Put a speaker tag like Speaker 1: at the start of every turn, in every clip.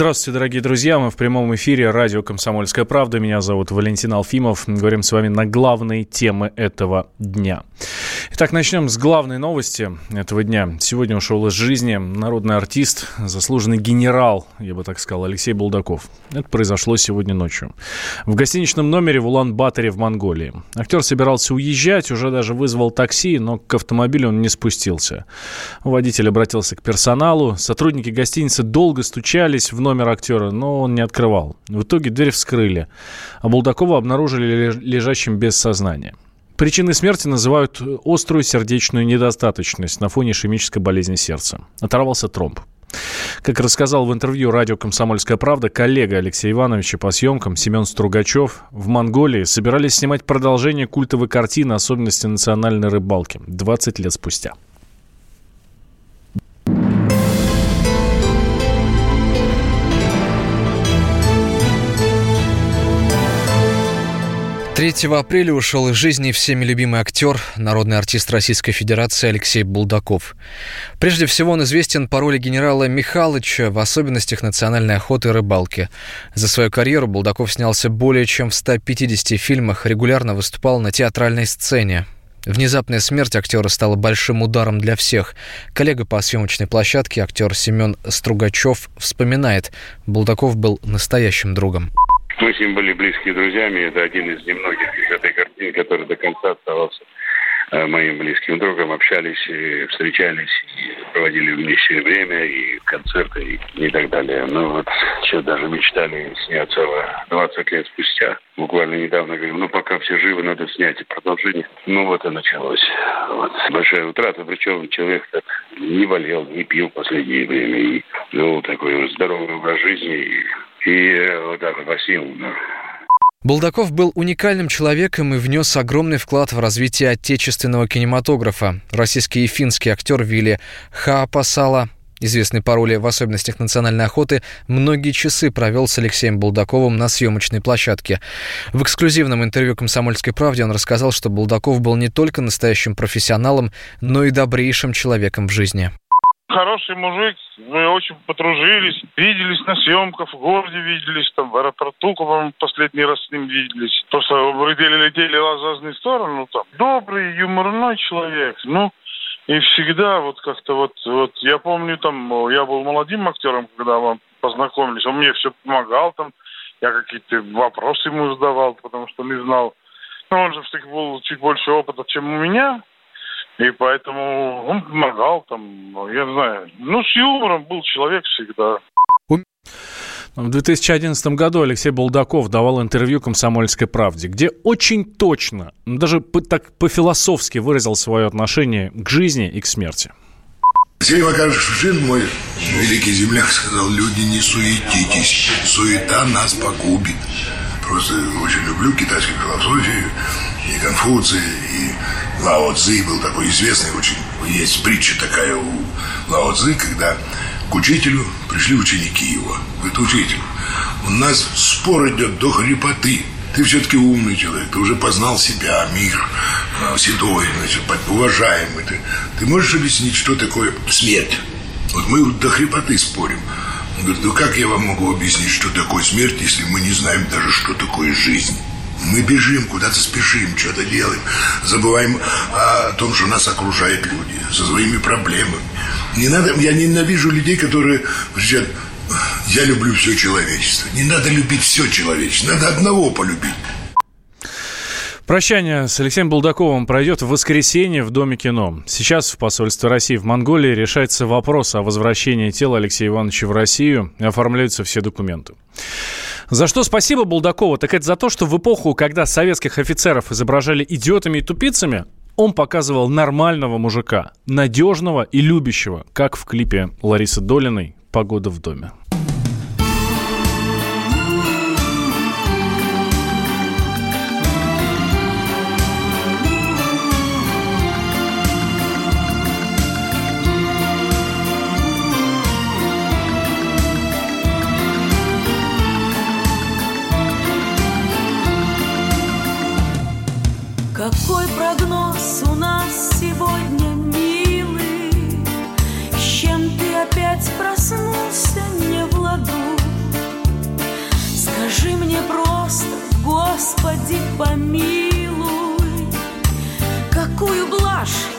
Speaker 1: Здравствуйте, дорогие друзья. Мы в прямом эфире радио «Комсомольская правда». Меня зовут Валентин Алфимов. Говорим с вами на главные темы этого дня. Итак, начнем с главной новости этого дня. Сегодня ушел из жизни народный артист, заслуженный генерал, я бы так сказал, Алексей Булдаков. Это произошло сегодня ночью. В гостиничном номере в Улан-Баторе в Монголии. Актер собирался уезжать, уже даже вызвал такси, но к автомобилю он не спустился. Водитель обратился к персоналу. Сотрудники гостиницы долго стучались в номер актера, но он не открывал. В итоге дверь вскрыли, а Булдакова обнаружили лежащим без сознания. Причиной смерти называют острую сердечную недостаточность на фоне ишемической болезни сердца. Оторвался тромб. Как рассказал в интервью радио «Комсомольская правда» коллега Алексея Ивановича по съемкам Семен Стругачев, в Монголии собирались снимать продолжение культовой картины «Особенности национальной рыбалки» 20 лет спустя.
Speaker 2: 3 апреля ушел из жизни всеми любимый актер, народный артист Российской Федерации Алексей Булдаков. Прежде всего он известен по роли генерала Михалыча в особенностях национальной охоты и рыбалки. За свою карьеру Булдаков снялся более чем в 150 фильмах, регулярно выступал на театральной сцене. Внезапная смерть актера стала большим ударом для всех. Коллега по съемочной площадке, актер Семен Стругачев, вспоминает, Булдаков был настоящим другом.
Speaker 3: Мы с ним были близкими друзьями. Это один из немногих из этой картины, который до конца оставался э, моим близким другом. Общались, и встречались, и проводили вместе время, и концерты, и, и так далее. Ну вот, сейчас даже мечтали сняться 20 лет спустя. Буквально недавно говорим, ну пока все живы, надо снять продолжение. Ну вот и началось. Вот. Большая утрата, причем человек так не болел, не пил в последнее время, и вел такой здоровый образ жизни, и и э, вот так вот пассивно.
Speaker 2: Булдаков был уникальным человеком и внес огромный вклад в развитие отечественного кинематографа. Российский и финский актер Вилли Хаапасала известный по роли в особенностях национальной охоты, многие часы провел с Алексеем Булдаковым на съемочной площадке. В эксклюзивном интервью «Комсомольской правде» он рассказал, что Булдаков был не только настоящим профессионалом, но и добрейшим человеком в жизни.
Speaker 4: Хороший мужик, мы очень подружились, виделись на съемках, в городе виделись, там в аэропорту, по последний раз с ним виделись. Просто летели, летели в разные стороны, ну там. Добрый, юморной человек, ну, и всегда вот как-то вот, вот, я помню там, я был молодым актером, когда мы познакомились, он мне все помогал там, я какие-то вопросы ему задавал, потому что не знал. Ну, он же все-таки был чуть больше опыта, чем у меня, и поэтому он помогал там, я не знаю. Ну, с юмором был человек всегда.
Speaker 1: В 2011 году Алексей Булдаков давал интервью «Комсомольской правде», где очень точно, даже так по-философски выразил свое отношение к жизни и к смерти.
Speaker 5: Сергей Макарович Шушин, мой великий земляк, сказал, люди, не суетитесь, суета нас погубит. Просто очень люблю китайскую философию, и Конфуция, и Лао Цзи был такой известный очень. Есть притча такая у Лао Цзи, когда к учителю пришли ученики его. Говорит, учитель, у нас спор идет до хрипоты. Ты все-таки умный человек, ты уже познал себя, мир, а, седой, значит, уважаемый. Ты, ты можешь объяснить, что такое смерть? Вот мы до хрипоты спорим. Он говорит, ну как я вам могу объяснить, что такое смерть, если мы не знаем даже, что такое жизнь? Мы бежим, куда-то спешим, что-то делаем. Забываем о том, что нас окружают люди со своими проблемами. Не надо, я ненавижу людей, которые говорят, я люблю все человечество. Не надо любить все человечество, надо одного полюбить.
Speaker 1: Прощание с Алексеем Булдаковым пройдет в воскресенье в Доме кино. Сейчас в посольстве России в Монголии решается вопрос о возвращении тела Алексея Ивановича в Россию оформляются все документы. За что спасибо Булдакову? Так это за то, что в эпоху, когда советских офицеров изображали идиотами и тупицами, он показывал нормального мужика, надежного и любящего, как в клипе Ларисы Долиной «Погода в доме».
Speaker 6: Помилуй, какую блажь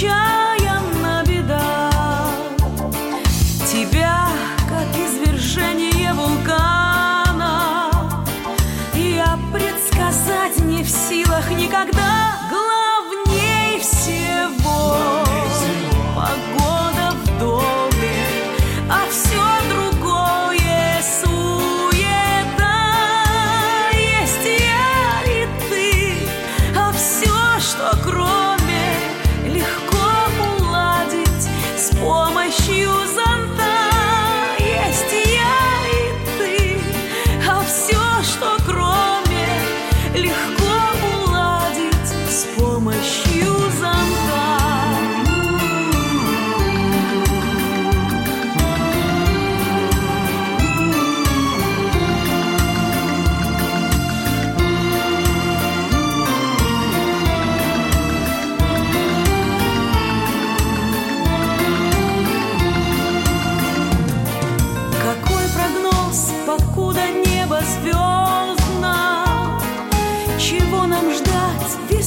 Speaker 6: нечаянно беда? Тебя, как извержение вулкана, Я предсказать не в силах никогда.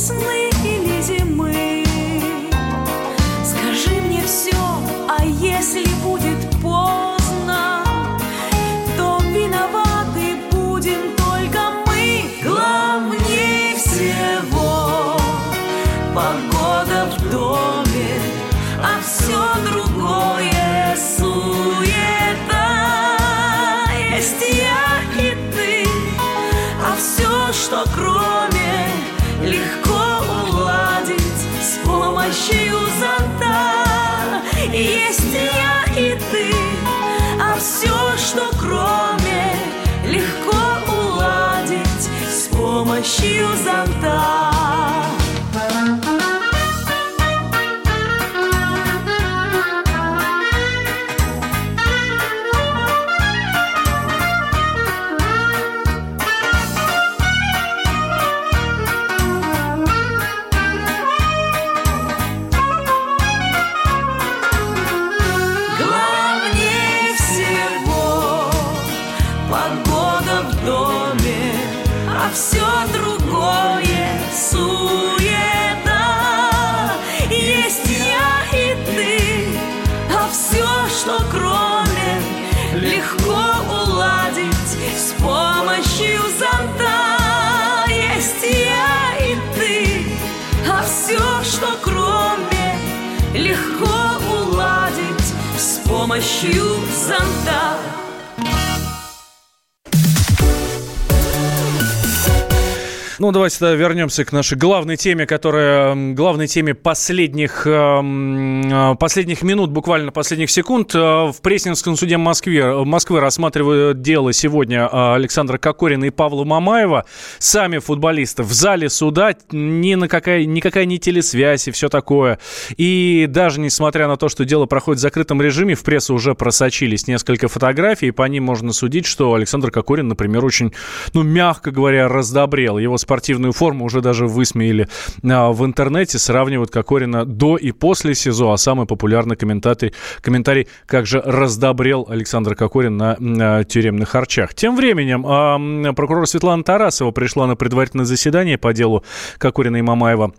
Speaker 6: Весны или зимы? Скажи мне все, а если будет поздно, то виноваты будем только мы. Главнее всего погода помощью зонта. Главнее всего погода в доме, а все другое а легко уладить с помощью зонта.
Speaker 1: Ну, давайте тогда вернемся к нашей главной теме, которая главной теме последних, эм, э, последних минут, буквально последних секунд. Э, В Пресненском суде Москве, Москвы рассматривают дело сегодня э, Александра Кокорина и Павла Мамаева. Сами футболисты в зале суда, ни на какая, никакая не телесвязь и все такое. И даже несмотря на то, что дело проходит в закрытом режиме, в прессу уже просочились несколько фотографий, и по ним можно судить, что Александр Кокорин, например, очень, ну, мягко говоря, раздобрел. Его спортивную форму уже даже высмеяли а, в интернете, сравнивают Кокорина до и после СИЗО, а самый популярный комментарий, комментарий как же раздобрел Александр Кокорин на, на тюремных харчах. Тем временем а, прокурор Светлана Тарасова пришла на предварительное заседание по делу Кокорина и Мамаева а,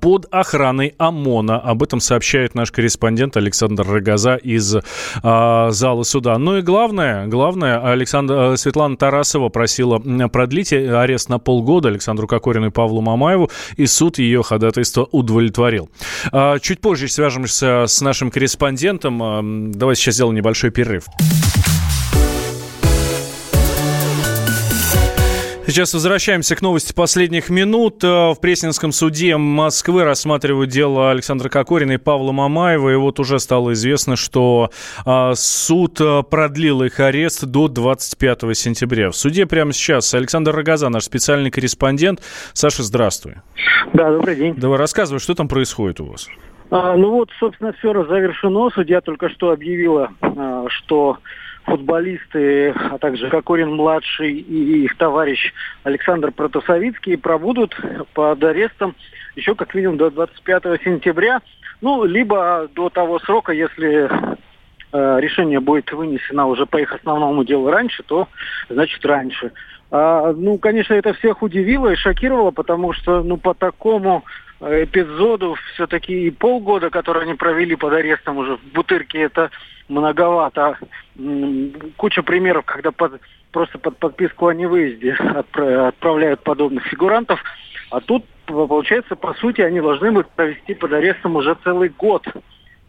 Speaker 1: под охраной ОМОНа. Об этом сообщает наш корреспондент Александр Рогоза из а, зала суда. Ну и главное, главное, Александр, а, Светлана Тарасова просила продлить арест на полгода Александру Кокорину и Павлу Мамаеву, и суд ее ходатайство удовлетворил. А, чуть позже свяжемся с нашим корреспондентом. А, давайте сейчас сделаем небольшой перерыв. Сейчас возвращаемся к новости последних минут. Э, в Пресненском суде Москвы рассматривают дело Александра Кокорина и Павла Мамаева. И вот уже стало известно, что а, суд э, продлил их арест до 25 сентября. В суде прямо сейчас Александр Рогоза, наш специальный корреспондент. Саша, здравствуй.
Speaker 7: Да, добрый день.
Speaker 1: Давай рассказывай, что там происходит у вас.
Speaker 7: А, ну вот, собственно, все завершено. Судья только что объявила, а, что футболисты, а также Кокорин-младший и их товарищ Александр Протасовицкий пробудут под арестом еще как минимум до 25 сентября, ну, либо до того срока, если э, решение будет вынесено уже по их основному делу раньше, то значит раньше. А, ну, конечно, это всех удивило и шокировало, потому что ну, по такому эпизоду все-таки и полгода, которые они провели под арестом уже в Бутырке, это многовато. Куча примеров, когда под, просто под подписку о невыезде отправляют подобных фигурантов. А тут, получается, по сути, они должны будут провести под арестом уже целый год.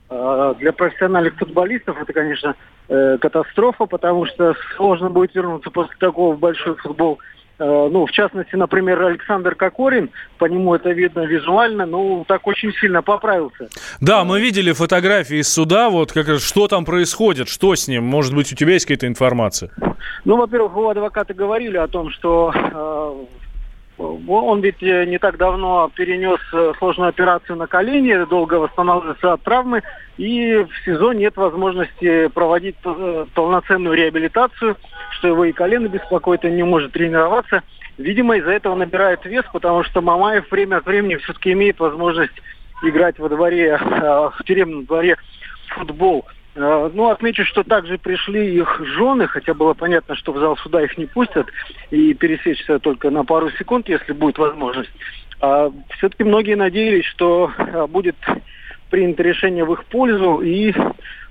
Speaker 7: А, для профессиональных футболистов это, конечно, э, катастрофа, потому что сложно будет вернуться после такого в большой футбол. Э, ну, в частности, например, Александр Кокорин, по нему это видно визуально, ну, так очень сильно поправился.
Speaker 1: Да, мы видели фотографии из суда, вот как что там происходит, что с ним, может быть, у тебя есть какая-то информация?
Speaker 7: Ну, во-первых, его адвокаты говорили о том, что э, он ведь э, не так давно перенес э, сложную операцию на колени, долго восстанавливается от травмы, и в СИЗО нет возможности проводить э, полноценную реабилитацию, что его и колено беспокоит, он не может тренироваться. Видимо, из-за этого набирает вес, потому что Мамаев время от времени все-таки имеет возможность играть во дворе, в тюремном дворе футбол. Э, ну, отмечу, что также пришли их жены, хотя было понятно, что в зал суда их не пустят, и пересечься только на пару секунд, если будет возможность. А все-таки многие надеялись, что э, будет принято решение в их пользу, и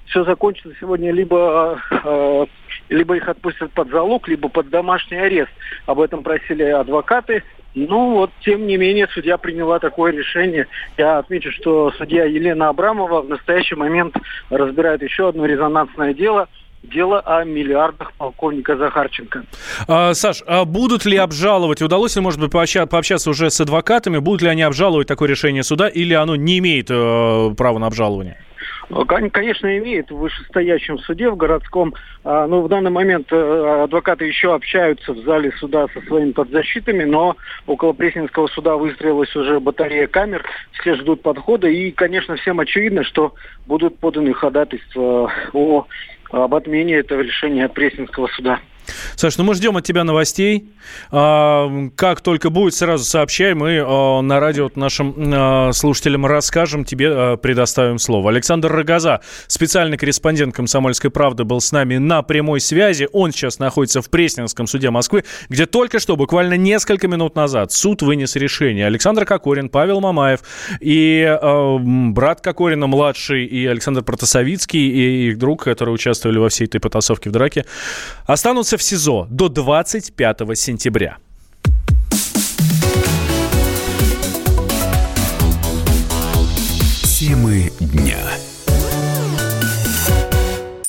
Speaker 7: все закончится сегодня либо, э, либо их отпустят под залог, либо под домашний арест. Об этом просили адвокаты. Ну вот, тем не менее, судья приняла такое решение. Я отмечу, что судья Елена Абрамова в настоящий момент разбирает еще одно резонансное дело – дело о миллиардах полковника Захарченко.
Speaker 1: А, Саш, а будут ли обжаловать, удалось ли, может быть, пообщаться уже с адвокатами, будут ли они обжаловать такое решение суда или оно не имеет э, права на обжалование?
Speaker 7: Конечно, имеет в вышестоящем суде, в городском. А, но в данный момент э, адвокаты еще общаются в зале суда со своими подзащитами, но около Пресненского суда выстроилась уже батарея камер, все ждут подхода. И, конечно, всем очевидно, что будут поданы ходатайства о, об отмене этого решения Пресненского суда.
Speaker 1: Саш, ну мы ждем от тебя новостей. А, как только будет, сразу сообщай. Мы а, на радио нашим а, слушателям расскажем, тебе предоставим слово. Александр Рогоза, специальный корреспондент «Комсомольской правды», был с нами на прямой связи. Он сейчас находится в Пресненском суде Москвы, где только что, буквально несколько минут назад, суд вынес решение. Александр Кокорин, Павел Мамаев и брат Кокорина, младший, и Александр Протасовицкий, и их друг, которые участвовали во всей этой потасовке в драке, останутся в СИЗО до 25 сентября.
Speaker 8: Темы дня.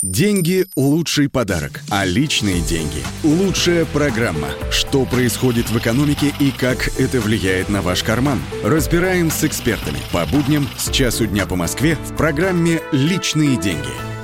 Speaker 8: Деньги – лучший подарок, а личные деньги – лучшая программа. Что происходит в экономике и как это влияет на ваш карман? Разбираем с экспертами по будням с часу дня по Москве в программе «Личные деньги».